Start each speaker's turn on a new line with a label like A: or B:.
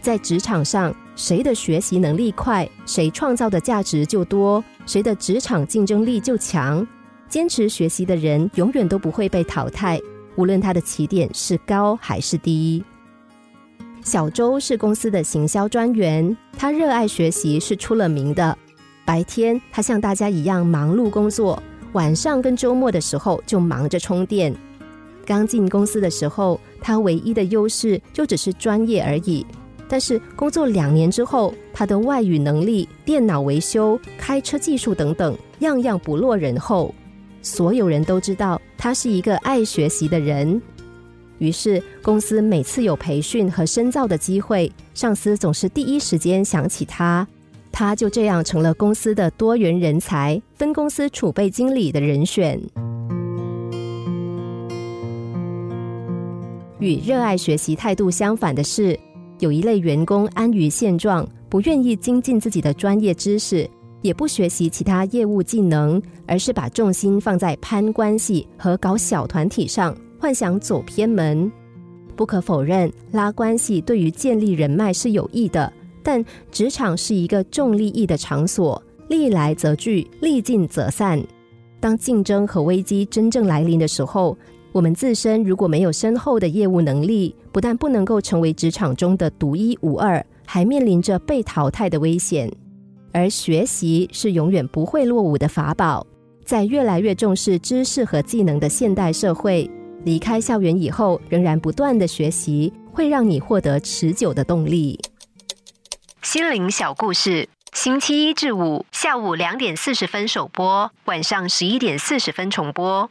A: 在职场上，谁的学习能力快，谁创造的价值就多，谁的职场竞争力就强。坚持学习的人永远都不会被淘汰，无论他的起点是高还是低。小周是公司的行销专员，他热爱学习是出了名的。白天他像大家一样忙碌工作，晚上跟周末的时候就忙着充电。刚进公司的时候，他唯一的优势就只是专业而已。但是工作两年之后，他的外语能力、电脑维修、开车技术等等，样样不落人后。所有人都知道他是一个爱学习的人。于是公司每次有培训和深造的机会，上司总是第一时间想起他。他就这样成了公司的多元人才、分公司储备经理的人选。与热爱学习态度相反的是。有一类员工安于现状，不愿意精进自己的专业知识，也不学习其他业务技能，而是把重心放在攀关系和搞小团体上，幻想走偏门。不可否认，拉关系对于建立人脉是有益的，但职场是一个重利益的场所，利来则聚，利尽则散。当竞争和危机真正来临的时候，我们自身如果没有深厚的业务能力，不但不能够成为职场中的独一无二，还面临着被淘汰的危险。而学习是永远不会落伍的法宝，在越来越重视知识和技能的现代社会，离开校园以后仍然不断的学习，会让你获得持久的动力。心灵小故事，星期一至五下午两点四十分首播，晚上十一点四十分重播。